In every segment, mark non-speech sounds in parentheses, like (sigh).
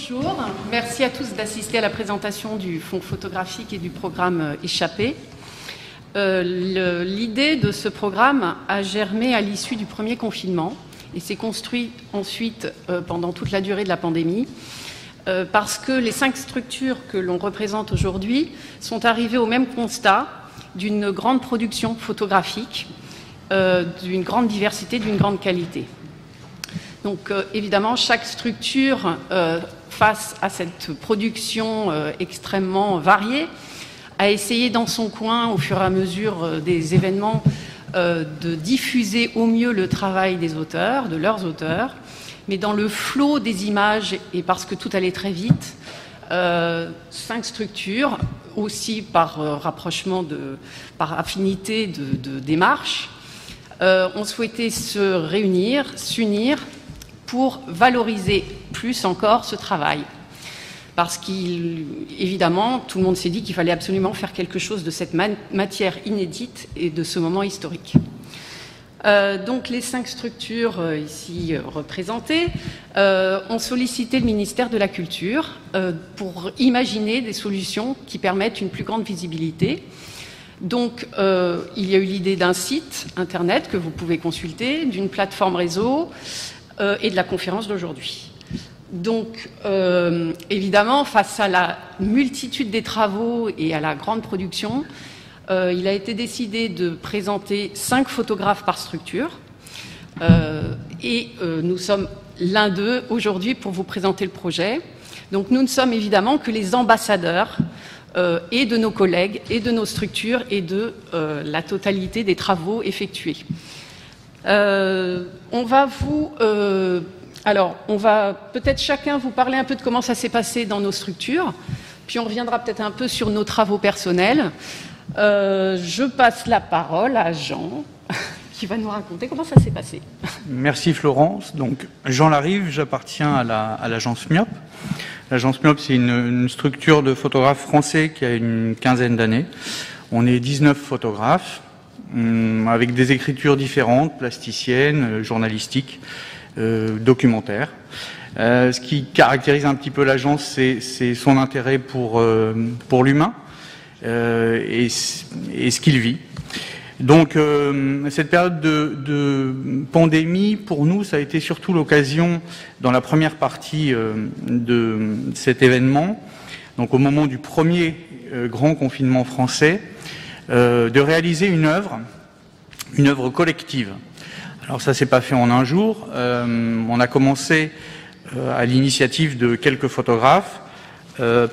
Bonjour, merci à tous d'assister à la présentation du fonds photographique et du programme euh, Échappé. Euh, l'idée de ce programme a germé à l'issue du premier confinement et s'est construit ensuite euh, pendant toute la durée de la pandémie parce que les cinq structures que l'on représente aujourd'hui sont arrivées au même constat d'une grande production photographique, d'une grande diversité, d'une grande qualité. Donc évidemment, chaque structure face à cette production euh, extrêmement variée, a essayé dans son coin, au fur et à mesure euh, des événements, euh, de diffuser au mieux le travail des auteurs, de leurs auteurs, mais dans le flot des images, et parce que tout allait très vite, cinq structures, aussi par rapprochement, de, par affinité de, de démarche, ont souhaité se réunir, s'unir pour valoriser plus encore ce travail. Parce qu'évidemment, tout le monde s'est dit qu'il fallait absolument faire quelque chose de cette matière inédite et de ce moment historique. Euh, donc les cinq structures euh, ici euh, représentées ont sollicité le ministère de la Culture pour imaginer des solutions qui permettent une plus grande visibilité. Donc il y a eu l'idée d'un site internet que vous pouvez consulter, d'une plateforme réseau, euh, et de la conférence d'aujourd'hui. Donc, euh, évidemment, face à la multitude des travaux et à la grande production, euh, il a été décidé de présenter cinq photographes par structure. et nous sommes l'un d'eux aujourd'hui pour vous présenter le projet. Donc, nous ne sommes évidemment que les ambassadeurs et de nos collègues et de nos structures et de la totalité des travaux effectués. Euh, on va vous. Euh, alors, on va peut-être chacun vous parler un peu de comment ça s'est passé dans nos structures, puis on reviendra peut-être un peu sur nos travaux personnels. Euh, je passe la parole à Jean, (laughs) qui va nous raconter comment ça s'est passé. Merci Florence. Donc, Jean Larive, j'appartiens à l'agence MIOP. L'agence MIOP, c'est une, une, structure de photographes français qui a une quinzaine d'années. On est 19 photographes. Hum, avec des écritures différentes, plasticiennes, euh, journalistiques, euh, documentaires. Euh, ce qui caractérise un petit peu l'agence, c'est son intérêt pour, pour l'humain et, ce qu'il vit. Donc cette période de, de, pandémie, pour nous, ça a été surtout l'occasion, dans la première partie de cet événement, donc au moment du premier grand confinement français, euh, de réaliser une œuvre, une œuvre collective. Alors ça s'est pas fait en un jour. Euh, on a commencé euh, à l'initiative de quelques photographes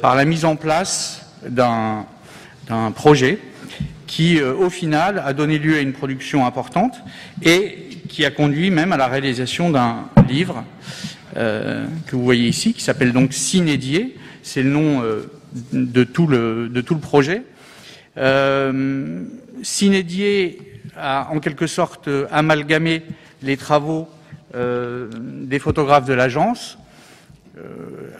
par la mise en place d'un projet qui, au final, a donné lieu à une production importante et qui a conduit même à la réalisation d'un livre que vous voyez ici, qui s'appelle donc Cinédier. C'est le nom de, tout le, de tout le projet. Euh, Cinédier a en quelque sorte amalgamé les travaux euh, des photographes de l'agence euh,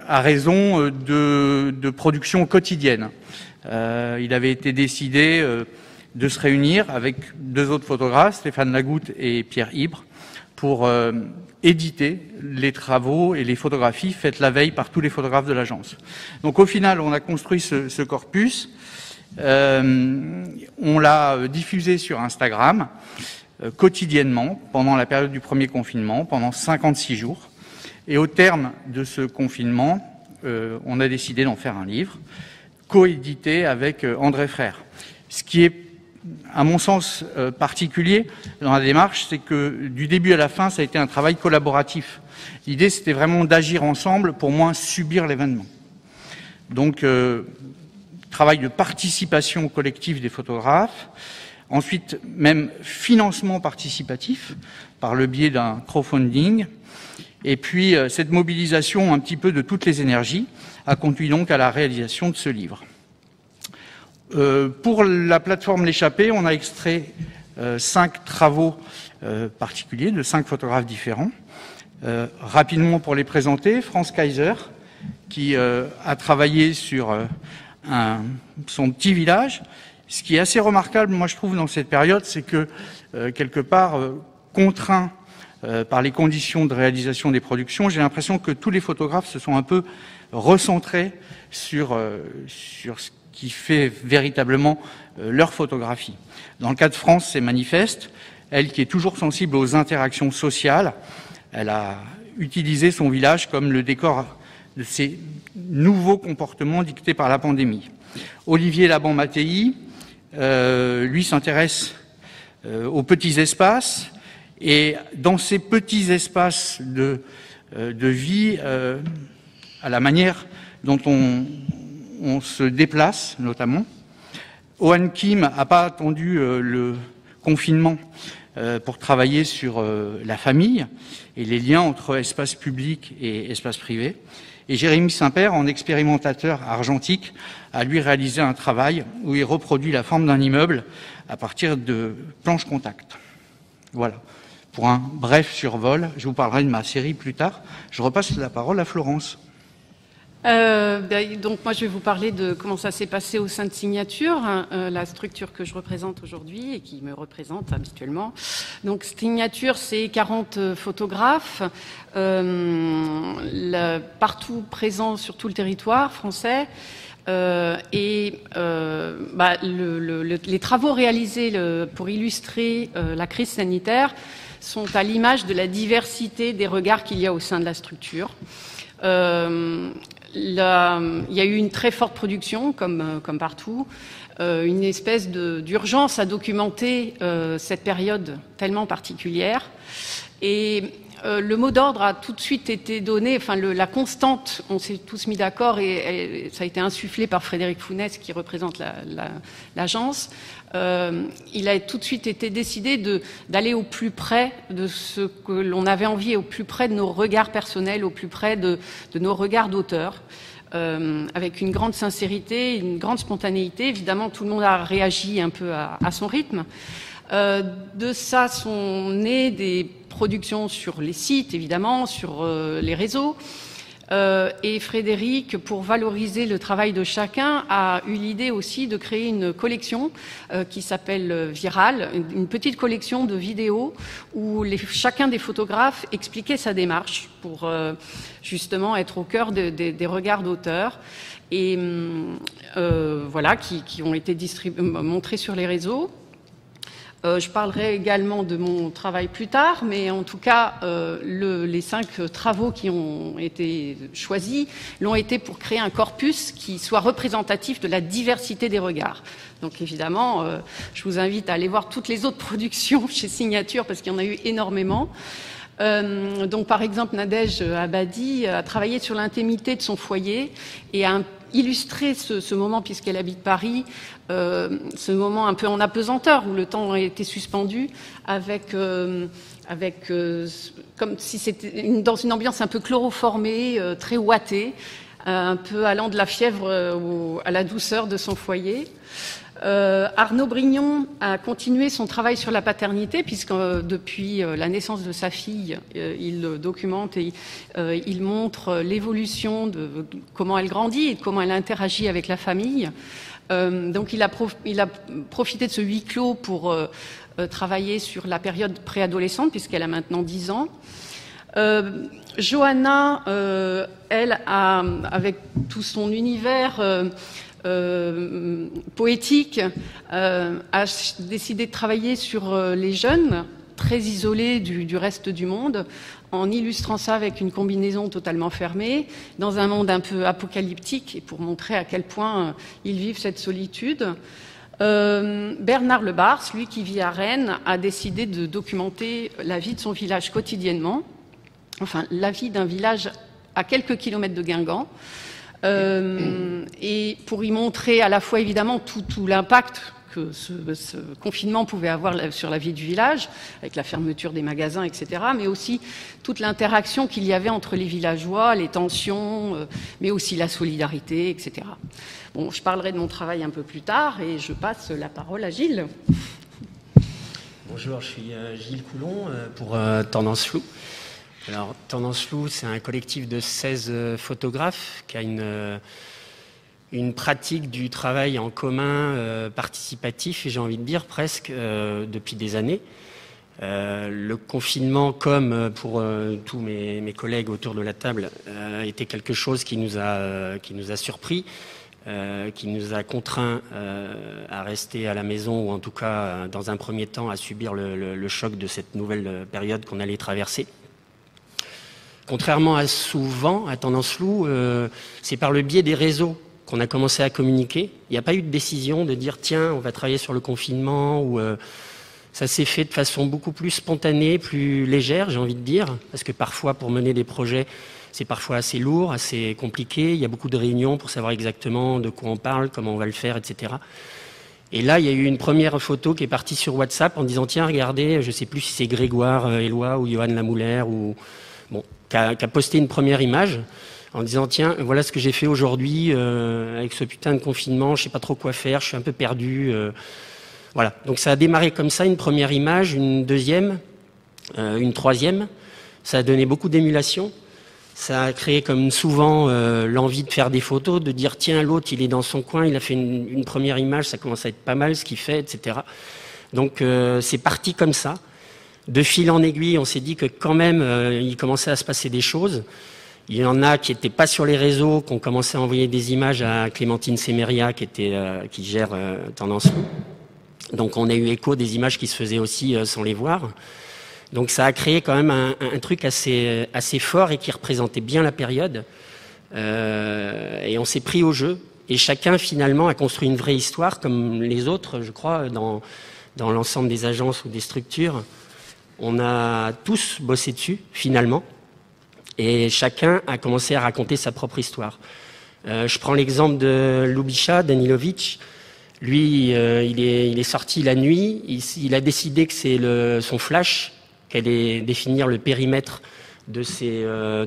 à raison de, de production quotidienne. il avait été décidé de se réunir avec deux autres photographes, Stéphane Lagoutte et Pierre Ibre, pour éditer les travaux et les photographies faites la veille par tous les photographes de l'agence. Donc au final, on a construit ce, ce corpus euh, on l'a euh, diffusé sur Instagram euh, quotidiennement pendant la période du premier confinement, pendant 56 jours. Et au terme de ce confinement, on a décidé d'en faire un livre, coédité avec André Frère. Ce qui est, à mon sens, particulier dans la démarche, c'est que du début à la fin, ça a été un travail collaboratif. L'idée, c'était vraiment d'agir ensemble pour moins subir l'événement. Donc, travail de participation collective des photographes, ensuite même financement participatif par le biais d'un crowdfunding, et puis euh, cette mobilisation un petit peu de toutes les énergies a conduit donc à la réalisation de ce livre. Euh, pour la plateforme L'échappée, on a extrait euh, cinq travaux particuliers de cinq photographes différents. rapidement pour les présenter, France Kaiser, qui a travaillé sur son petit village. Ce qui est assez remarquable, moi je trouve, dans cette période, c'est que, euh, quelque part, euh, contraint par les conditions de réalisation des productions, j'ai l'impression que tous les photographes se sont un peu recentrés sur, sur ce qui fait véritablement leur photographie. Dans le cas de France, c'est manifeste. Elle qui est toujours sensible aux interactions sociales, elle a utilisé son village comme le décor de ces nouveaux comportements dictés par la pandémie. Olivier Laban-Mattei, euh, lui, s'intéresse euh, aux petits espaces et dans ces petits espaces de, euh, vie, à la manière dont on, se déplace notamment. Owen Kim n'a pas attendu le confinement pour travailler sur la famille et les liens entre espace public et espace privé. Et Jérémy Saint-Père, en expérimentateur argentique, a lui réalisé un travail où il reproduit la forme d'un immeuble à partir de planches contact. Voilà. Pour un bref survol, je vous parlerai de ma série plus tard. Je repasse la parole à Florence. Euh, ben, donc moi je vais vous parler de comment ça s'est passé au sein de Signature, hein, euh, la structure que je représente aujourd'hui et qui me représente habituellement. Donc Signature, c'est 40 euh, photographes partout présents sur tout le territoire français. et bah, les travaux réalisés pour illustrer la crise sanitaire sont à l'image de la diversité des regards qu'il y a au sein de la structure. Euh, il y a eu une très forte production, comme, euh, comme partout, euh, une espèce d'urgence à documenter euh, cette période tellement particulière. Et le mot d'ordre a tout de suite été donné, enfin la constante, on s'est tous mis d'accord et, ça a été insufflé par Frédéric Founès qui représente l'agence. il a tout de suite été décidé d'aller au plus près de ce que l'on avait envie, au plus près de nos regards personnels, au plus près de, de nos regards d'auteurs. Euh, avec une grande sincérité, une grande spontanéité. Évidemment, tout le monde a réagi un peu à, son rythme. Euh, de ça sont nées des productions sur les sites, évidemment, sur euh, les réseaux, euh, et Frédéric, pour valoriser le travail de chacun, a eu l'idée aussi de créer une collection euh, qui s'appelle Viral, une, petite collection de vidéos où chacun des photographes expliquait sa démarche pour justement être au cœur des regards d'auteurs et voilà qui, qui, ont été montrés sur les réseaux. Euh, je parlerai également de mon travail plus tard, mais en tout cas, euh, les cinq travaux qui ont été choisis l'ont été pour créer un corpus qui soit représentatif de la diversité des regards. Donc évidemment, euh, je vous invite à aller voir toutes les autres (laughs) productions chez Signature parce qu'il y en a eu énormément. donc par exemple, Nadège Abadi a travaillé sur l'intimité de son foyer et a illustrer ce, moment, puisqu'elle habite Paris, euh, ce moment un peu en apesanteur, où le temps a été suspendu, avec, euh, euh, comme si c'était dans une ambiance un peu chloroformée, très ouatée, un peu allant de la fièvre à la douceur de son foyer. Euh, Arnaud Brignon a continué son travail sur la paternité, puisque euh, depuis euh, la naissance de sa fille, il documente et il montre l'évolution de, comment elle grandit et de comment elle interagit avec la famille. donc il a, il a, profité de ce huis clos pour travailler sur la période préadolescente, puisqu'elle a maintenant 10 ans. Johanna, elle, a, avec tout son univers, euh, poétique, euh, a décidé de travailler sur euh, les jeunes très isolés du, reste du monde, en illustrant ça avec une combinaison totalement fermée, dans un monde un peu apocalyptique, et pour montrer à quel point ils vivent cette solitude. Bernard Lebars, lui qui vit à Rennes, a décidé de documenter la vie de son village quotidiennement, enfin la vie d'un village à quelques kilomètres de Guingamp, euh, et pour y montrer à la fois évidemment tout, l'impact que ce, confinement pouvait avoir sur la vie du village, avec la fermeture des magasins, etc., mais aussi toute l'interaction qu'il y avait entre les villageois, les tensions, euh, mais aussi la solidarité, etc. Bon, je parlerai de mon travail un peu plus tard et je passe la parole à Gilles. Bonjour, je suis euh, Gilles Coulon pour Tendance Flou. Alors, Tendance Flou, c'est un collectif de 16 euh, photographes qui a une, euh, une pratique du travail en commun euh, participatif, et j'ai envie de dire presque depuis des années. le confinement, comme pour tous mes, collègues autour de la table, était quelque chose qui nous a, surpris. Qui nous a contraints à rester à la maison ou en tout cas dans un premier temps à subir le, choc de cette nouvelle période qu'on allait traverser. Contrairement à souvent, à Tendance Flou, c'est par le biais des réseaux qu'on a commencé à communiquer. Il n'y a pas eu de décision de dire tiens, on va travailler sur le confinement ou ça s'est fait de façon beaucoup plus spontanée, plus légère, j'ai envie de dire, parce que parfois pour mener des projets, c'est parfois assez lourd, assez compliqué. Il y a beaucoup de réunions pour savoir exactement de quoi on parle, comment on va le faire, etc. Et là, il y a eu une première photo qui est partie sur WhatsApp en disant tiens, regardez, je ne sais plus si c'est Grégoire euh, Éloi ou Johan Lamouler ou bon, qui a, posté une première image en disant tiens, voilà ce que j'ai fait aujourd'hui euh, avec ce putain de confinement, je sais pas trop quoi faire, je suis un peu perdu. Euh. voilà. Donc ça a démarré comme ça, une première image, une deuxième, une troisième. Ça a donné beaucoup d'émulation. Ça a créé comme souvent euh, l'envie de faire des photos, de dire tiens l'autre il est dans son coin, il a fait une, première image, ça commence à être pas mal ce qu'il fait, etc. Donc euh, c'est parti comme ça. De fil en aiguille, on s'est dit que quand même euh, il commençait à se passer des choses. Il y en a qui n'étaient pas sur les réseaux, qui ont commencé à envoyer des images à Clémentine Semeria qui, était, qui gère Tendance Donc on a eu écho des images qui se faisaient aussi sans les voir. Donc ça a créé quand même un, truc assez, assez fort et qui représentait bien la période. Euh, et on s'est pris au jeu. Et chacun finalement a construit une vraie histoire, comme les autres, je crois, dans, dans l'ensemble des agences ou des structures. On a tous bossé dessus, finalement. Et chacun a commencé à raconter sa propre histoire. Euh, je prends l'exemple de Lubisha Danilovic. Lui, euh, il, est, sorti la nuit. Il, a décidé que c'est son flash quel est définir le périmètre de ces, euh,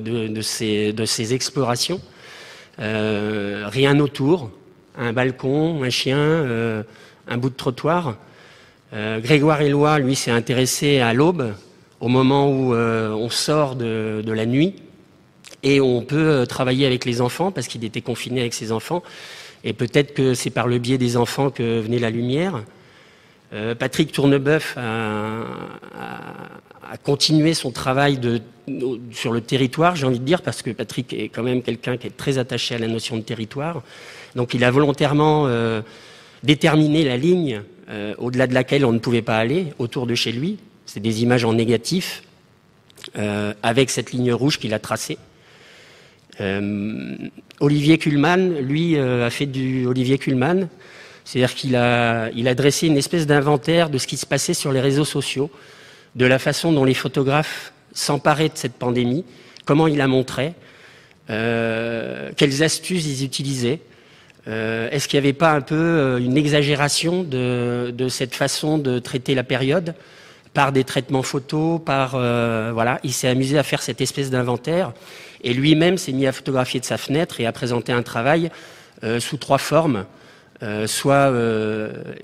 explorations. Rien autour, un balcon, un chien, un bout de trottoir. Grégoire Éloi, lui, s'est intéressé à l'aube, au moment où on sort de, la nuit, et on peut travailler avec les enfants, parce qu'il était confiné avec ses enfants, et peut-être que c'est par le biais des enfants que venait la lumière. Patrick Tourneboeuf a, à continuer son travail sur le territoire, j'ai envie de dire, parce que Patrick est quand même quelqu'un qui est très attaché à la notion de territoire. Donc il a volontairement euh, déterminé la ligne euh, au-delà de laquelle on ne pouvait pas aller, autour de chez lui. C'est des images en négatif, euh, avec cette ligne rouge qu'il a tracée. Olivier Kuhlmann, lui, a fait du Olivier Kuhlmann, c'est-à-dire qu'il a, a dressé une espèce d'inventaire de ce qui se passait sur les réseaux sociaux de la façon dont les photographes s'emparaient de cette pandémie, comment ils la montraient, euh, quelles astuces ils utilisaient. Euh, est-ce qu'il n'y avait pas un peu euh, une exagération de, cette façon de traiter la période par des traitements photos, par voilà, il s'est amusé à faire cette espèce d'inventaire et lui-même s'est mis à photographier de sa fenêtre et à présenter un travail sous trois formes. soit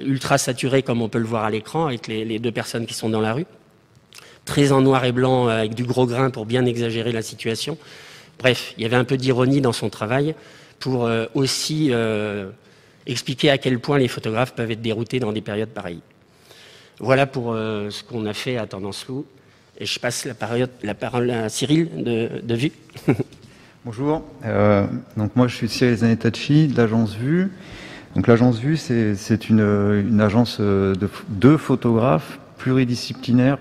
ultra saturé comme on peut le voir à l'écran avec les, deux personnes qui sont dans la rue, très en noir et blanc avec du gros grain pour bien exagérer la situation. Bref, il y avait un peu d'ironie dans son travail pour euh, aussi euh, expliquer à quel point les photographes peuvent être déroutés dans des périodes pareilles. Voilà pour euh, ce qu'on a fait à Tendance Flou. Et je passe la, parole à Cyril de, Vue. (laughs) Bonjour. donc moi, je suis Cyril Zanetachi de l'agence Vue. Donc l'agence Vue, c'est une, agence de, de photographes pluridisciplinaire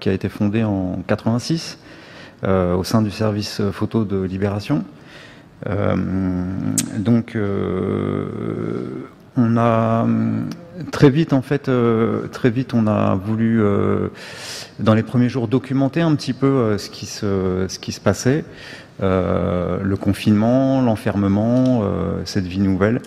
qui a été fondée en 86 euh, au sein du service photo de Libération. Euh, donc on a très vite en fait très vite on a voulu dans les premiers jours documenter un petit peu ce qui se passait. Le confinement l'enfermement cette vie nouvelle.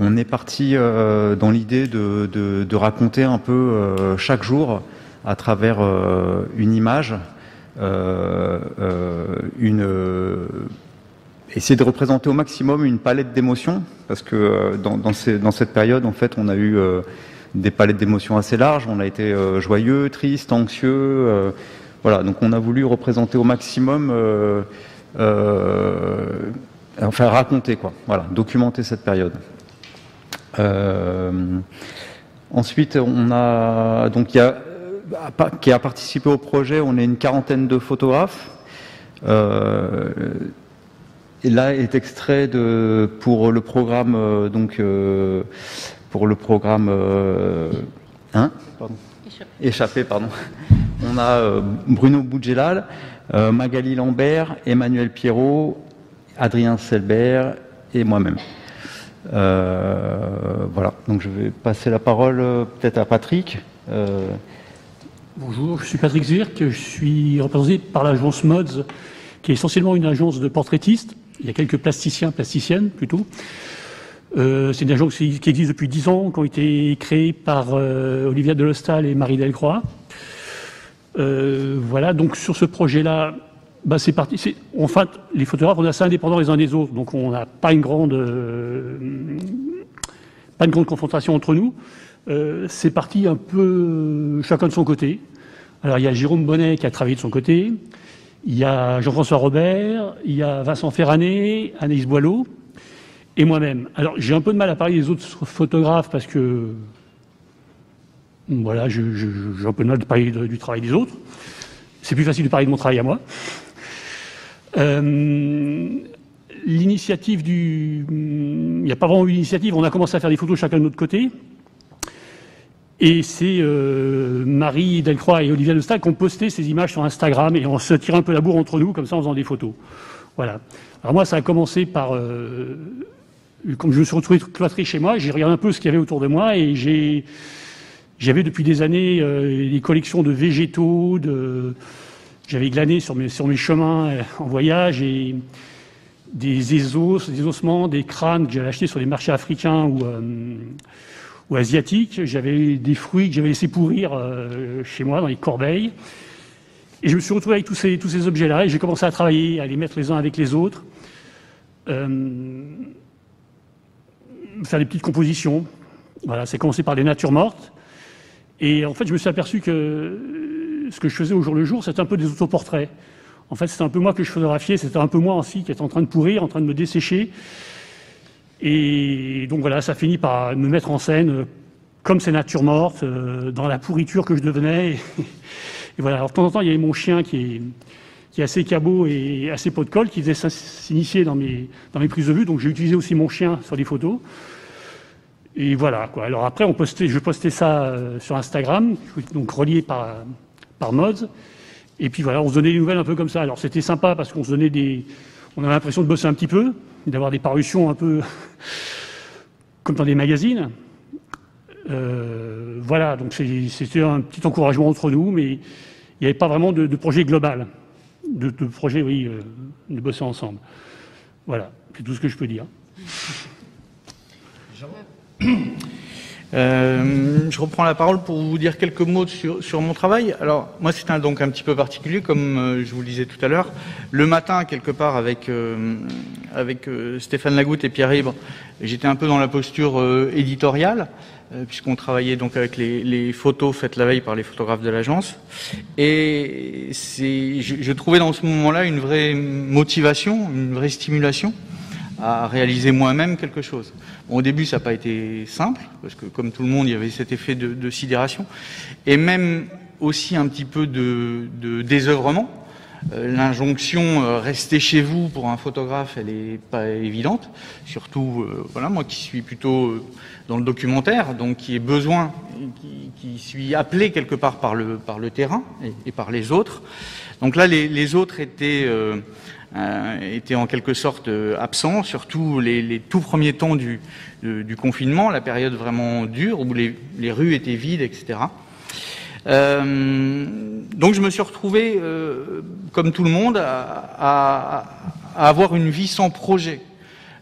On est parti euh, dans l'idée de, raconter un peu euh, chaque jour à travers euh, une image, une essayer de représenter au maximum une palette d'émotions, parce que dans, cette période, en fait, on a eu des palettes d'émotions assez larges. On a été joyeux, triste, anxieux. voilà, donc on a voulu représenter au maximum, enfin raconter quoi. Voilà, documenter cette période. Euh, ensuite, on a donc il y a qui a participé au projet. On est une quarantaine de photographes. Euh, et là est extrait de pour le programme euh, donc euh, pour le programme hein? Pardon. Échappé. pardon. On a Bruno Boudjelal, Magali Lambert, Emmanuel Pierrot, Adrien Selbert et moi-même. voilà, donc je vais passer la parole peut-être à Patrick. Bonjour, je suis Patrick Zwirk, je suis représenté par l'agence Mods, qui est essentiellement une agence de portraitistes. Il y a quelques plasticiens, plasticiennes plutôt. Euh, c'est une agence qui existe depuis dix ans, qui ont été créées par euh, Olivia Delostal et Marie Delcroix. Euh, voilà, donc sur ce projet-là, bah, c'est parti. En fait, les photographes, on est assez indépendants les uns des autres, donc on n'a pas une grande, pas une grande confrontation entre nous. Euh, c'est parti un peu chacun de son côté. Alors il y a Jérôme Bonnet qui a travaillé de son côté, il y a Jean-François Robert, il y a Vincent Ferrané, Anaïs Boileau et moi-même. Alors j'ai un peu de mal à parler des autres photographes parce que voilà, j'ai un peu de mal de parler du travail des autres. C'est plus facile de parler de mon travail à moi. Euh, l'initiative du... Il n'y a pas vraiment eu d'initiative, on a commencé à faire des photos chacun de notre côté. Et c'est euh, Marie Delcroix et Olivia Stade qui ont posté ces images sur Instagram et on se tire un peu la bourre entre nous, comme ça en faisant des photos. Voilà. Alors moi, ça a commencé par... Euh, comme je me suis retrouvé cloîtré chez moi, j'ai regardé un peu ce qu'il y avait autour de moi et j'ai... J'avais depuis des années euh, des collections de végétaux, de... j'avais glané sur mes, sur mes chemins en voyage et des ésos, des ossements, des crânes que j'avais achetés sur les marchés africains ou ou asiatique. J'avais des fruits que j'avais laissés pourrir euh, chez moi dans les corbeilles. Et je me suis retrouvé avec tous ces, tous ces objets-là et j'ai commencé à travailler, à les mettre les uns avec les autres, euh, faire des petites compositions. Voilà, c'est commencé par des natures mortes. Et en fait, je me suis aperçu que ce que je faisais au jour le jour, c'était un peu des autoportraits. En fait, c'était un peu moi que je photographiais, c'était un peu moi aussi qui était en train de pourrir, en train de me dessécher. Et donc voilà, ça finit par me mettre en scène euh, comme ces natures mortes, euh, dans la pourriture que je devenais. (laughs) Et, voilà, alors de temps en temps, il y avait mon chien qui est, qui est assez cabot et assez pot de colle, qui faisait s'initier dans mes, dans mes prises de vue. Donc j'ai utilisé aussi mon chien sur les photos. Et voilà, quoi. Alors après, on postait, je postais ça euh, sur Instagram, donc relié par, par Mods. Et puis voilà, on se donnait des nouvelles un peu comme ça. Alors c'était sympa parce qu'on se donnait des. On avait l'impression de bosser un petit peu, d'avoir des parutions un peu (laughs) comme dans des magazines. Euh, voilà, donc c'était un petit encouragement entre nous, mais il n'y avait pas vraiment de, projet global, de, projet, oui, euh, de bosser ensemble. Voilà, c'est tout ce que je peux dire. (coughs) Euh, je reprends la parole pour vous dire quelques mots sur, mon travail. Alors, moi, c'est un, donc un petit peu particulier, comme euh, je vous le disais tout à l'heure. Le matin, quelque part, avec, euh, Stéphane Lagoutte et Pierre Ibre, j'étais un peu dans la posture éditoriale, puisqu'on travaillait donc avec les, photos faites la veille par les photographes de l'agence. Et je, je trouvais dans ce moment-là une vraie motivation, une vraie stimulation à réaliser moi-même quelque chose. au début, ça n'a pas été simple, parce que comme tout le monde, il y avait cet effet de, sidération, et même aussi un petit peu de, de désœuvrement. Euh, l'injonction euh, rester chez vous pour un photographe, elle n'est pas évidente. Surtout, euh, voilà, moi qui suis plutôt dans le documentaire, donc qui ai besoin, qui, qui, suis appelé quelque part par le, par le terrain et, par les autres. Donc là, les, les autres étaient euh, était en quelque sorte euh, absent, surtout les, les tout premiers temps du, du, confinement, la période vraiment dure où les, les rues étaient vides, etc. Euh, donc je me suis retrouvé, euh, comme tout le monde, à, à, à, avoir une vie sans projet.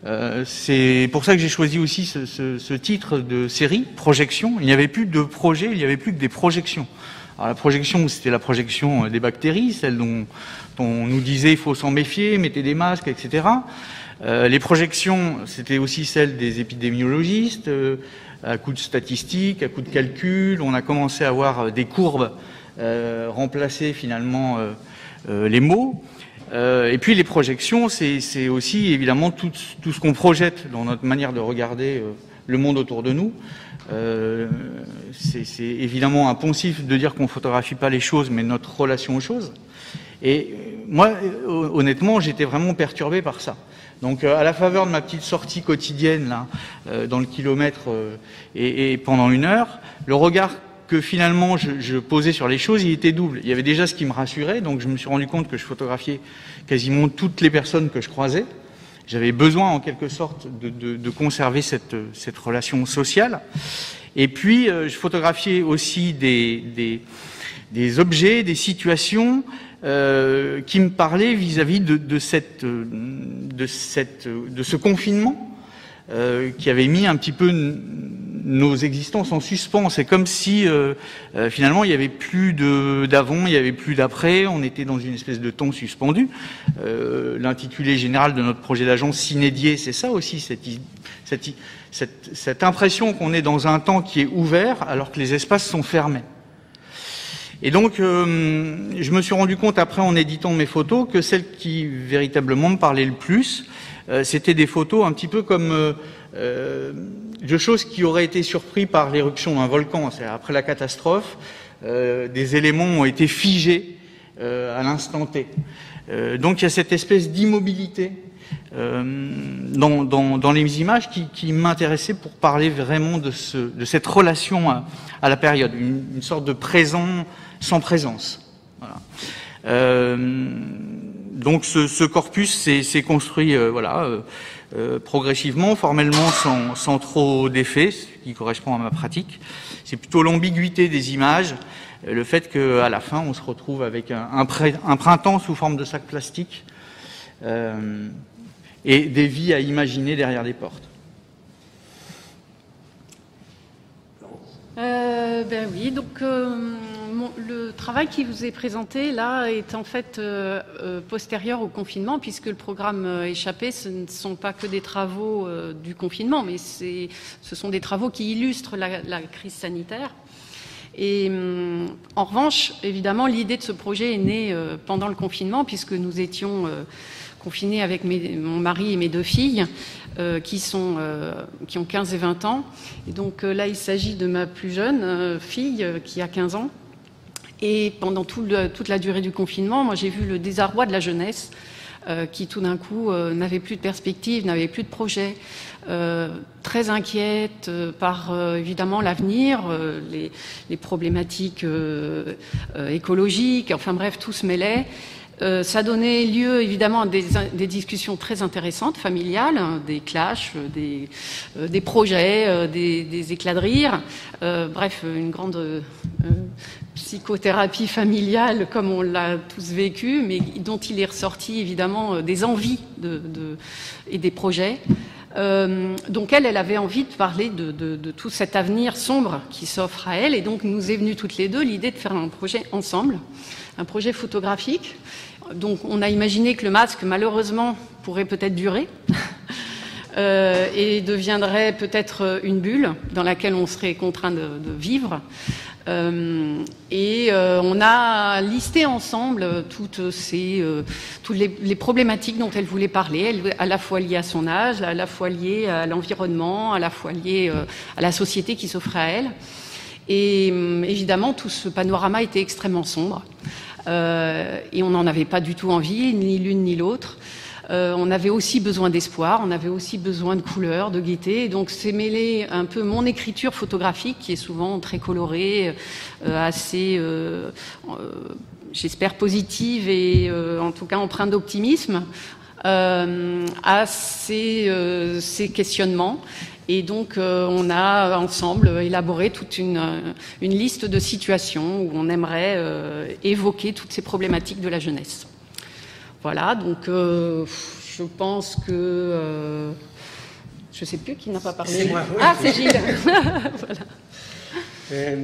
Euh, c'est pour ça que j'ai choisi aussi ce, ce, ce, titre de série, Projection. Il n'y avait plus de projet, il n'y avait plus que des projections. Alors la projection, c'était la projection des bactéries, celle dont on nous disait il faut s'en méfier, mettez des masques, etc. Euh, les projections, c'était aussi celles des épidémiologistes, euh, à coup de statistiques, à coup de calculs. On a commencé à avoir des courbes euh, remplacer finalement les mots. et puis les projections, c'est aussi évidemment tout, ce qu'on projette dans notre manière de regarder le monde autour de nous. Euh, c'est évidemment un poncif de dire qu'on photographie pas les choses, mais notre relation aux choses. Et moi, honnêtement, j'étais vraiment perturbé par ça. Donc, à la faveur de ma petite sortie quotidienne là, dans le kilomètre et, et, pendant une heure, le regard que finalement je, je, posais sur les choses, il était double. Il y avait déjà ce qui me rassurait, donc je me suis rendu compte que je photographiais quasiment toutes les personnes que je croisais. J'avais besoin en quelque sorte de, de, de conserver cette, cette, relation sociale. Et puis euh, je photographiais aussi des, des, des objets, des situations euh, qui me parlaient vis-à-vis -vis de, de, cette, de, cette, de ce confinement euh, qui avait mis un petit peu nos existences en suspens. C'est comme si euh, euh, finalement il n'y avait plus d'avant, il n'y avait plus d'après, on était dans une espèce de temps suspendu. Euh, L'intitulé général de notre projet d'agence Cinédier, c'est ça aussi, cette, cette, cette, cette impression qu'on est dans un temps qui est ouvert alors que les espaces sont fermés. Et donc, euh, je me suis rendu compte après en éditant mes photos que celles qui véritablement me parlaient le plus, euh, c'était des photos un petit peu comme euh, de choses qui auraient été surpris par l'éruption d'un volcan. Après la catastrophe, euh, des éléments ont été figés euh, à l'instant T. Euh, donc il y a cette espèce d'immobilité dans, les images qui, m'intéressait pour parler vraiment de, ce, de cette relation à, la période, une, une, sorte de présent sans présence. Voilà. donc ce, ce corpus s'est construit, voilà euh, progressivement, formellement sans, trop d'effet, ce qui correspond à ma pratique. C'est plutôt l'ambiguïté des images, euh, le fait qu'à la fin on se retrouve avec un, printemps sous forme de sac plastique euh, et des vies à imaginer derrière des portes. Ben oui, donc le travail qui vous est présenté là est en fait euh, euh postérieur au confinement, puisque le programme euh, Échappé, ce ne sont pas que des travaux du confinement, mais ce sont des travaux qui illustrent la, crise sanitaire. Et en revanche, évidemment, l'idée de ce projet est née pendant le confinement, puisque nous étions confinés avec mon mari et mes deux filles qui, sont, qui ont 15 et 20 ans. Et donc là, il s'agit de ma plus jeune fille qui a 15 ans. Et pendant toute la durée du confinement, moi j'ai vu le désarroi de la jeunesse euh, qui tout d'un coup n'avait plus de perspective, n'avait plus de projet, très inquiète par évidemment l'avenir, les, les, problématiques écologiques, enfin bref, tout se mêlait. Euh, ça donnait lieu évidemment à des, des, discussions très intéressantes, familiales, hein, des clashs, des, euh, des projets, euh, des, des, éclats de rire, bref, une grande euh, psychothérapie familiale comme on l'a tous vécu, mais dont il est ressorti évidemment des envies de, de, et des projets. donc elle, elle avait envie de parler de, de tout cet avenir sombre qui s'offre à elle, et donc nous est venue toutes les deux l'idée de faire un projet ensemble, un projet photographique donc on a imaginé que le masque, malheureusement, pourrait peut-être durer (laughs) euh, et deviendrait peut-être une bulle dans laquelle on serait contraint de, de vivre. Euh, et euh, on a listé ensemble toutes ces euh, toutes les, les, problématiques dont elle voulait parler, elle, à la fois liées à son âge, à la fois liées à l'environnement, à la fois liées euh, à la société qui s'offrait à elle. Et euh, évidemment, tout ce panorama était extrêmement sombre. Euh, et on n'en avait pas du tout envie, ni l'une ni l'autre. Euh, on avait aussi besoin d'espoir, on avait aussi besoin de couleurs, de gaieté. Et donc c'est mêlé un peu mon écriture photographique, qui est souvent très colorée, euh, assez, j'espère, positive et en tout cas empreinte d'optimisme, à ces questionnements. Et donc, euh, on a ensemble élaboré toute une, une, liste de situations où on aimerait euh, évoquer toutes ces problématiques de la jeunesse. Voilà, donc euh, je pense que. je ne sais plus qui n'a pas parlé. C'est moi. Oui, ah, c'est Gilles. (laughs) voilà. Euh,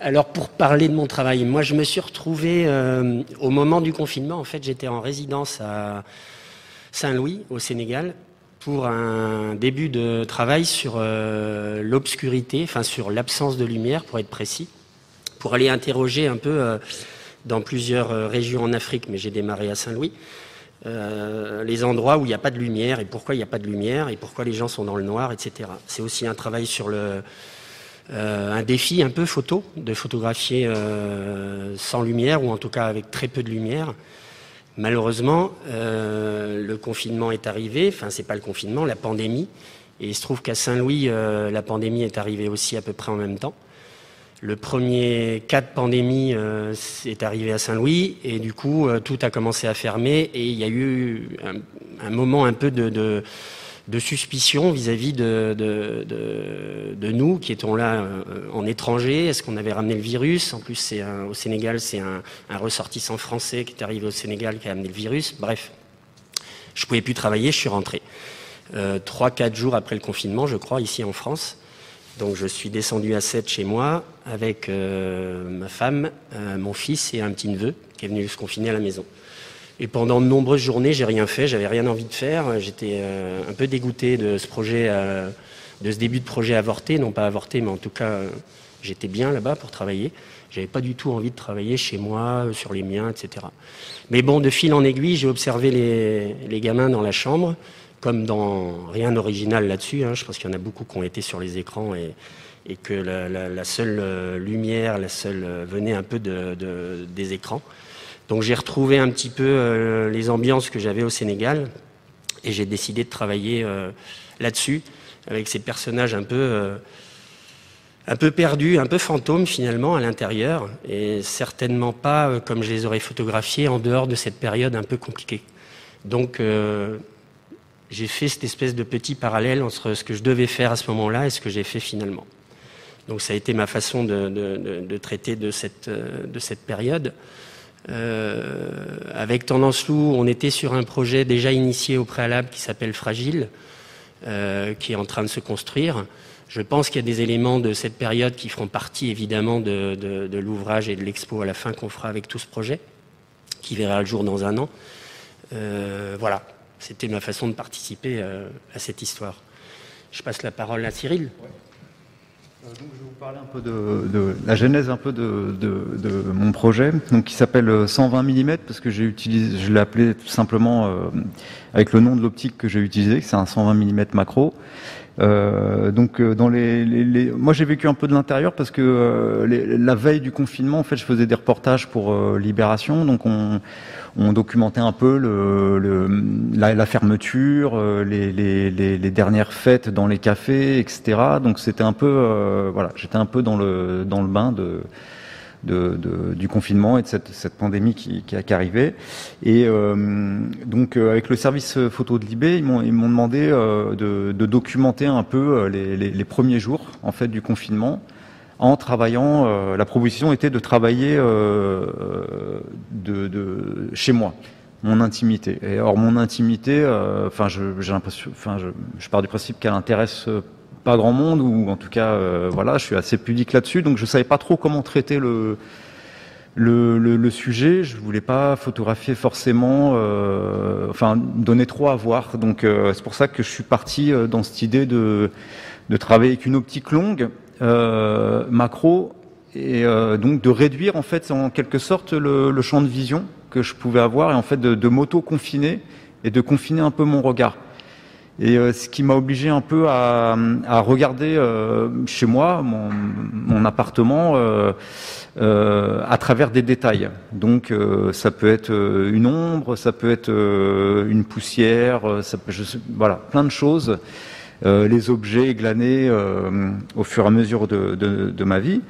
alors pour parler de mon travail, moi je me suis retrouvé euh, au moment du confinement. En fait, j'étais en résidence à Saint-Louis, au Sénégal, pour un début de travail sur euh, l'obscurité, enfin sur l'absence de lumière, pour être précis, pour aller interroger un peu euh, dans plusieurs euh, régions en Afrique, mais j'ai démarré à Saint-Louis, les endroits où il n'y a pas de lumière et pourquoi il n'y a pas de lumière et pourquoi les gens sont dans le noir, etc. C'est aussi un travail sur le, un défi un peu photo, de photographier sans lumière ou en tout cas avec très peu de lumière. Malheureusement, le confinement est arrivé, enfin c'est pas le confinement, la pandémie, et il se trouve qu'à Saint-Louis, la pandémie est arrivée aussi à peu près en même temps. Le premier cas de pandémie euh, est arrivé à Saint-Louis. Et du coup euh, tout a commencé à fermer. Et il y a eu un, moment un peu de, suspicion vis-à-vis de, de, nous qui étions là euh, en étranger. Est-ce qu'on avait ramené le virus? En plus, au Sénégal, c'est un, ressortissant français qui est arrivé au Sénégal qui a amené le virus. Bref, je pouvais plus travailler, je suis rentré. Trois, quatre jours après le confinement, je crois, ici en France. Donc je suis descendu à 7 chez moi avec euh, ma femme, euh, mon fils et un petit neveu qui est venu se confiner à la maison. Et pendant de nombreuses journées, j'ai rien fait, j'avais rien envie de faire. J'étais euh, un peu dégoûté de ce projet, de ce début de projet avorté, non pas avorté, mais en tout cas, j'étais bien là-bas pour travailler. J'avais pas du tout envie de travailler chez moi, sur les miens, etc. Mais bon, de fil en aiguille, j'ai observé les, gamins dans la chambre comme dans rien d'original là-dessus, hein, je pense qu'il y en a beaucoup qui ont été sur les écrans et, que la, seule euh, lumière, la seule euh, venait un peu de, des écrans. Donc j'ai retrouvé un petit peu euh, les ambiances que j'avais au Sénégal et j'ai décidé de travailler là-dessus avec ces personnages un peu un peu perdus, un peu fantômes finalement à l'intérieur et certainement pas comme je les aurais photographiés en dehors de cette période un peu compliquée. Donc j'ai fait cette espèce de petit parallèle entre ce que je devais faire à ce moment-là et ce que j'ai fait finalement. Donc ça a été ma façon de, traiter de cette période. Euh, avec Tendance Loup, on était sur un projet déjà initié au préalable qui s'appelle Fragile, euh, qui est en train de se construire. Je pense qu'il y a des éléments de cette période qui feront partie évidemment de, l'ouvrage et de l'expo à la fin qu'on fera avec tout ce projet, qui verra le jour dans un an. Euh, voilà, c'était ma façon de participer à cette histoire. Je passe la parole à Cyril. Euh, je vais vous parler un peu de, la genèse un peu de, mon projet, donc qui s'appelle 120 mm parce que j'ai utilisé, je l'ai appelé tout simplement euh, avec le nom de l'optique que j'ai utilisé, c'est un 120 mm macro. donc dans les, moi j'ai vécu un peu de l'intérieur parce que la veille du confinement en fait je faisais des reportages pour Libération donc on on documentait un peu la, fermeture, euh, les, dernières fêtes dans les cafés, etc. Donc c'était un peu, euh, voilà, j'étais un peu dans le bain du confinement et de cette, pandémie qui, qui, arrivait. Et euh, donc avec le service photo de Libé, ils m'ont demandé de, documenter un peu les, les, premiers jours en fait du confinement en travaillant. Euh, la proposition était de travailler euh, de, chez moi, mon intimité. Et or mon intimité, euh, enfin, j'ai l'impression, enfin, je, pars du principe qu'elle intéresse pas grand monde ou en tout cas, voilà, je suis assez pudique là-dessus, donc je savais pas trop comment traiter le le, sujet. Je voulais pas photographier forcément, enfin donner trop à voir. Donc c'est pour ça que je suis parti dans cette idée de, de travailler avec une optique longue macro et euh, donc de réduire en fait en quelque sorte le, champ de vision que je pouvais avoir et en fait de, m'auto-confiner et de confiner un peu mon regard. Et euh, ce qui m'a obligé un peu à, regarder chez moi, mon, appartement, à travers des détails. Donc ça peut être une ombre, ça peut être une poussière, ça peut, je voilà, plein de choses. Euh, les objets glanés euh, au fur et à mesure de, ma vie.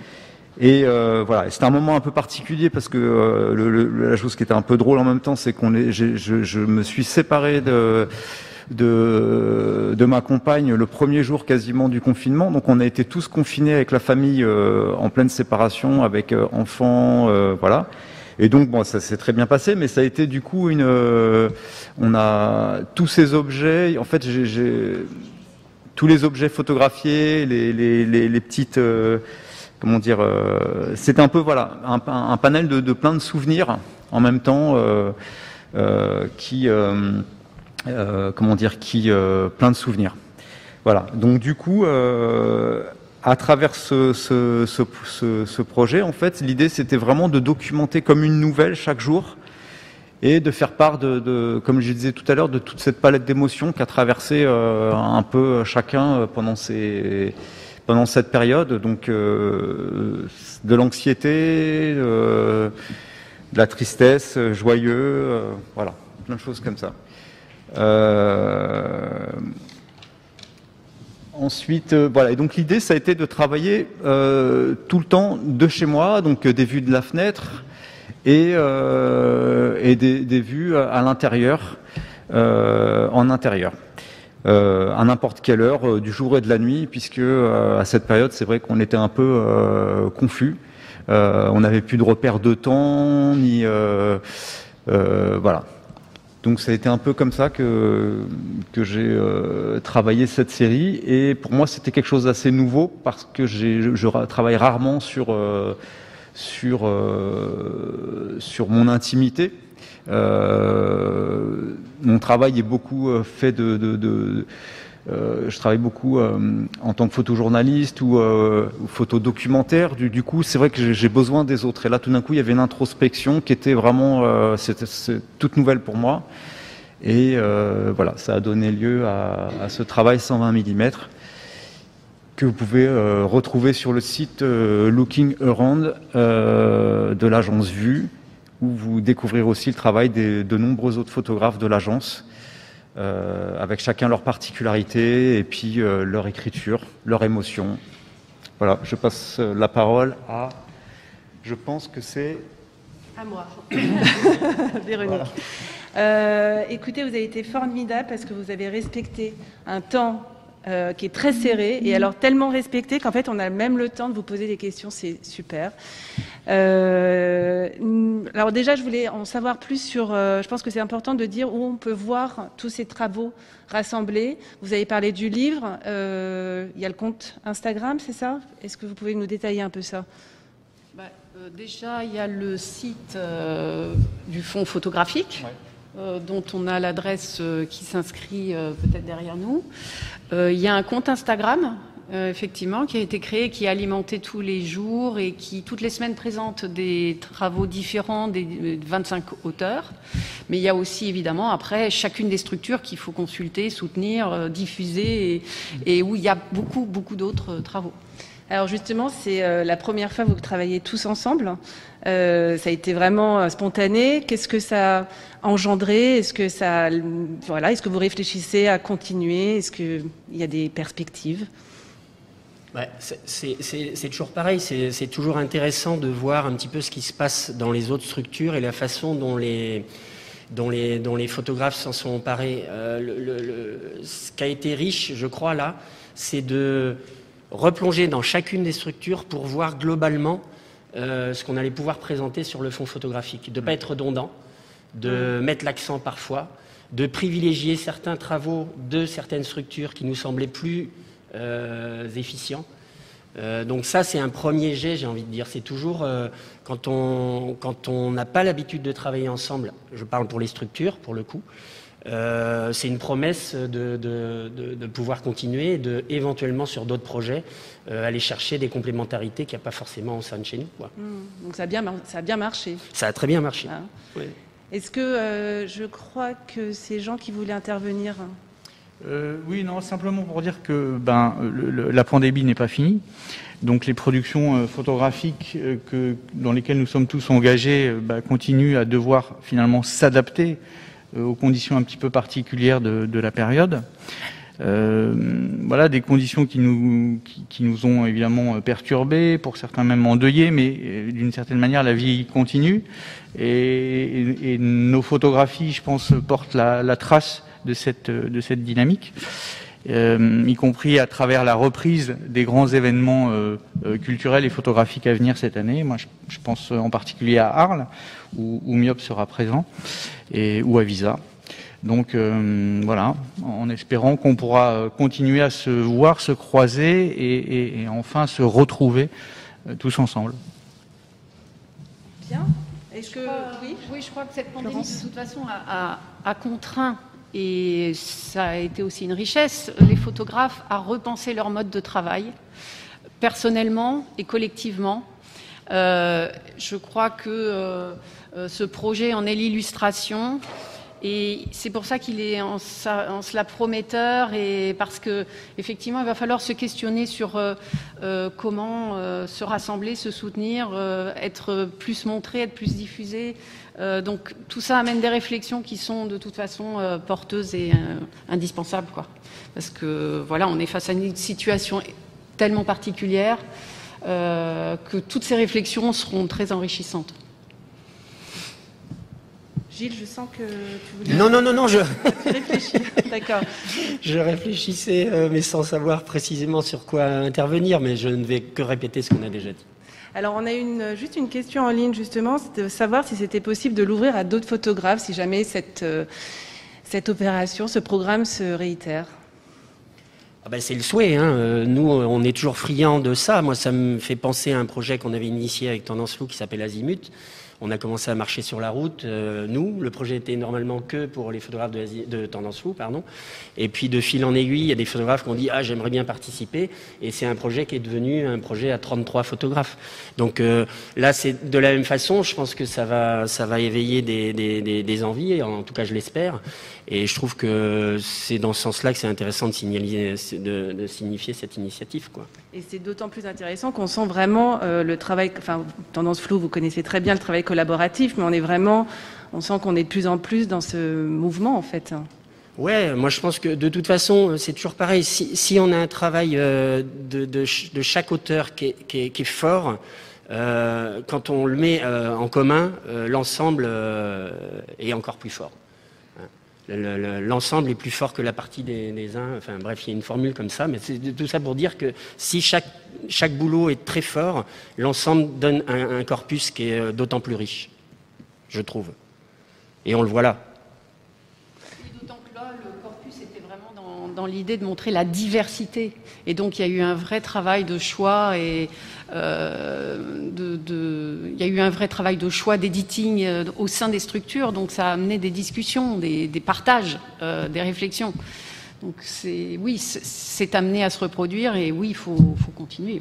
Et euh, voilà, c'était un moment un peu particulier parce que la chose qui était un peu drôle en même temps, c'est qu'on je, je, me suis séparé de, de, ma compagne le premier jour quasiment du confinement. Donc on a été tous confinés avec la famille en pleine séparation, avec enfants, voilà. Et donc bon, ça s'est très bien passé, mais ça a été du coup une, on a tous ces objets. En fait, j'ai tous les objets photographiés, les, les, petites, euh, comment dire, euh, c'est un peu voilà un, panel de, plein de souvenirs en même temps euh, qui, comment dire, qui plein de souvenirs. Voilà. Donc du coup, à travers ce, ce, ce projet, en fait, l'idée c'était vraiment de documenter comme une nouvelle chaque jour et de faire part de, comme je disais tout à l'heure, de toute cette palette d'émotions qu'a traversé un peu chacun pendant ces pendant cette période, donc de l'anxiété, de la tristesse, joyeux, voilà, plein de choses comme ça. Ensuite, euh, voilà. Et donc l'idée, ça a été de travailler euh, tout le temps de chez moi, donc euh, des vues de la fenêtre et, des, vues à l'intérieur, en intérieur. à n'importe quelle heure du jour et de la nuit, puisque à cette période, c'est vrai qu'on était un peu confus. on n'avait plus de repères de temps, ni voilà. Donc ça a été un peu comme ça que, que j'ai euh, travaillé cette série. Et pour moi, c'était quelque chose d'assez nouveau parce que je, travaille rarement sur, euh, sur, euh, sur mon intimité. mon travail est beaucoup fait de, de euh, je travaille beaucoup euh, en tant que photojournaliste ou euh, photodocumentaire. Du, du coup, c'est vrai que j'ai besoin des autres. Et là, tout d'un coup, il y avait une introspection qui était vraiment euh, toute nouvelle pour moi. Et voilà, ça a donné lieu à, à ce travail 120 mm que vous pouvez retrouver sur le site Looking Around de l'agence Vue, où vous découvrirez aussi le travail des, de nombreux autres photographes de l'agence euh, avec chacun leur particularité et puis euh, leur écriture, leur émotion. Voilà, je passe euh, la parole à. Je pense que c'est. À moi, (laughs) Véronique. écoutez, vous avez été formidable parce que vous avez respecté un temps euh, qui est très serré et alors tellement respecté qu'en fait on a même le temps de vous poser des questions, c'est super. Euh, alors déjà je voulais en savoir plus sur, euh, je pense que c'est important de dire où on peut voir tous ces travaux rassemblés. Vous avez parlé du livre, il y a le compte Instagram, c'est ça? Est-ce que vous pouvez nous détailler un peu ça? Bah, Déjà il y a le site du fonds photographique. Dont on a l'adresse qui s'inscrit peut-être derrière nous. Euh, il y a un compte Instagram euh, effectivement, qui a été créé, qui est alimenté tous les jours et qui, toutes les semaines, présente des travaux différents des 25 auteurs. Mais il y a aussi, évidemment, après, chacune des structures qu'il faut consulter, soutenir, euh, diffuser, et, où il y a beaucoup, beaucoup d'autres travaux. Alors justement, c'est la première fois que vous travaillez tous ensemble. ça a été vraiment spontané. Qu'est-ce que ça engendré? Est-ce que ça, voilà, est-ce que vous réfléchissez à continuer? Est-ce qu'il y a des perspectives? C'est toujours pareil, c'est toujours intéressant de voir un petit peu ce qui se passe dans les autres structures et la façon dont les, dont les, dont les photographes s'en sont emparés. Euh, ce qui a été riche, je crois, là, c'est de replonger dans chacune des structures pour voir globalement euh, ce qu'on allait pouvoir présenter sur le fond photographique, de ne pas être redondant, de mettre l'accent parfois, de privilégier certains travaux de certaines structures qui nous semblaient plus euh, efficients. Euh, donc ça, c'est un premier jet, j'ai envie de dire. C'est toujours euh, quand on quand on n'a pas l'habitude de travailler ensemble. Je parle pour les structures, pour le coup. C'est une promesse de, de, pouvoir continuer et de éventuellement sur d'autres projets aller chercher des complémentarités qu'il n'y a pas forcément au sein de chez nous. Mmh. donc ça a bien ça a bien marché. Ça a très bien marché. Ah. Est-ce que euh, je crois que c'est Jean qui voulait intervenir euh, Oui, non, simplement pour dire que ben, la pandémie n'est pas finie. Donc les productions euh, photographiques que, dans lesquelles nous sommes tous engagés ben, continuent à devoir finalement s'adapter aux conditions un petit peu particulières de la période. Euh, voilà, des conditions qui nous, qui, nous ont évidemment perturbés, pour certains même endeuillés, mais euh, d'une certaine manière, la vie continue. Et, nos photographies, je pense, portent la, trace de cette, de cette dynamique. Euh, y compris à travers la reprise des grands événements culturels et photographiques à venir cette année. Moi, je, pense en particulier à Arles, où, où Myop sera présent, et, ou à Visa. Donc euh, voilà, en espérant qu'on pourra euh, continuer à se voir, se croiser et, enfin se retrouver euh, tous ensemble. Bien. Est-ce que oui, oui, je crois que cette pandémie de toute façon a, contraint et ça a été aussi une richesse les photographes à repenser leur mode de travail personnellement et collectivement. je crois que ce projet en est l'illustration. Et c'est pour ça qu'il est en, cela prometteur et parce que effectivement, il va falloir se questionner sur euh, euh, comment euh, se rassembler, se soutenir, être plus montré, être plus diffusé. Donc tout ça amène des réflexions qui sont de toute façon porteuses et indispensables, quoi. Parce que voilà, on est face à une situation tellement particulière que toutes ces réflexions seront très enrichissantes. Gilles, je sens que tu voulais. Non, non, non, non, je. (laughs) réfléchis. D'accord. Je réfléchissais, euh, mais sans savoir précisément sur quoi intervenir, mais je ne vais que répéter ce qu'on a déjà dit. Alors, on a une, juste une question en ligne, justement, c'est de savoir si c'était possible de l'ouvrir à d'autres photographes, si jamais cette, euh, opération, ce programme se réitère. Ah ben c'est le souhait. Hein. Euh, nous, on est toujours friands de ça. Moi, ça me fait penser à un projet qu'on avait initié avec Tendance Flou qui s'appelle Azimut on a commencé à marcher sur la route, euh, nous. Le projet était normalement que pour les photographes de, tendance flou, pardon. Et puis de fil en aiguille, il y a des photographes qui ont dit ah j'aimerais bien participer. Et c'est un projet qui est devenu un projet à 33 photographes. Donc euh, là, c'est de la même façon. Je pense que ça va, ça va éveiller des, des envies. En tout cas, je l'espère. Et je trouve que c'est dans ce sens-là que c'est intéressant de, signaler, de, signifier cette initiative. Quoi. Et c'est d'autant plus intéressant qu'on sent vraiment euh, le travail, enfin, tendance floue, vous connaissez très bien le travail collaboratif, mais on est vraiment, on sent qu'on est de plus en plus dans ce mouvement, en fait. Ouais, moi je pense que de toute façon, c'est toujours pareil. Si, on a un travail euh, de, chaque auteur qui est, fort, euh, quand on le met en commun, l'ensemble est encore plus fort l'ensemble est plus fort que la partie des, uns. Enfin bref, il y a une formule comme ça, mais c'est tout ça pour dire que si chaque, chaque boulot est très fort, l'ensemble donne un, corpus qui est euh, d'autant plus riche, je trouve. Et on le voit là. D'autant que là, le corpus était vraiment dans, l'idée de montrer la diversité. Et donc il y a eu un vrai travail de choix et euh, de, il y a eu un vrai travail de choix d'éditing euh, au sein des structures, donc ça a amené des discussions, des, partages, euh, des réflexions. Donc c'est oui, c'est amené à se reproduire et oui, il faut, faut continuer.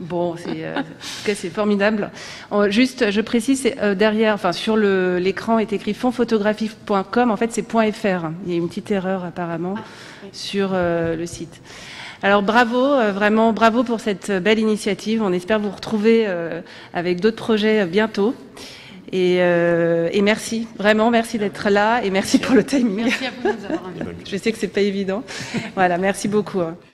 Bon, c'est en tout cas c'est formidable. Juste, je précise, derrière, enfin sur l'écran est écrit fondphotographie.com. En fait, c'est .fr. Il y a une petite erreur apparemment ah, sur le site. Alors bravo, euh, vraiment bravo pour cette belle initiative. On espère vous retrouver euh, avec d'autres projets euh, bientôt. Et, merci, vraiment merci d'être là et merci pour le timing. Merci à vous de nous avoir invités. (laughs) Je sais que c'est pas évident. Voilà, merci beaucoup. Hein.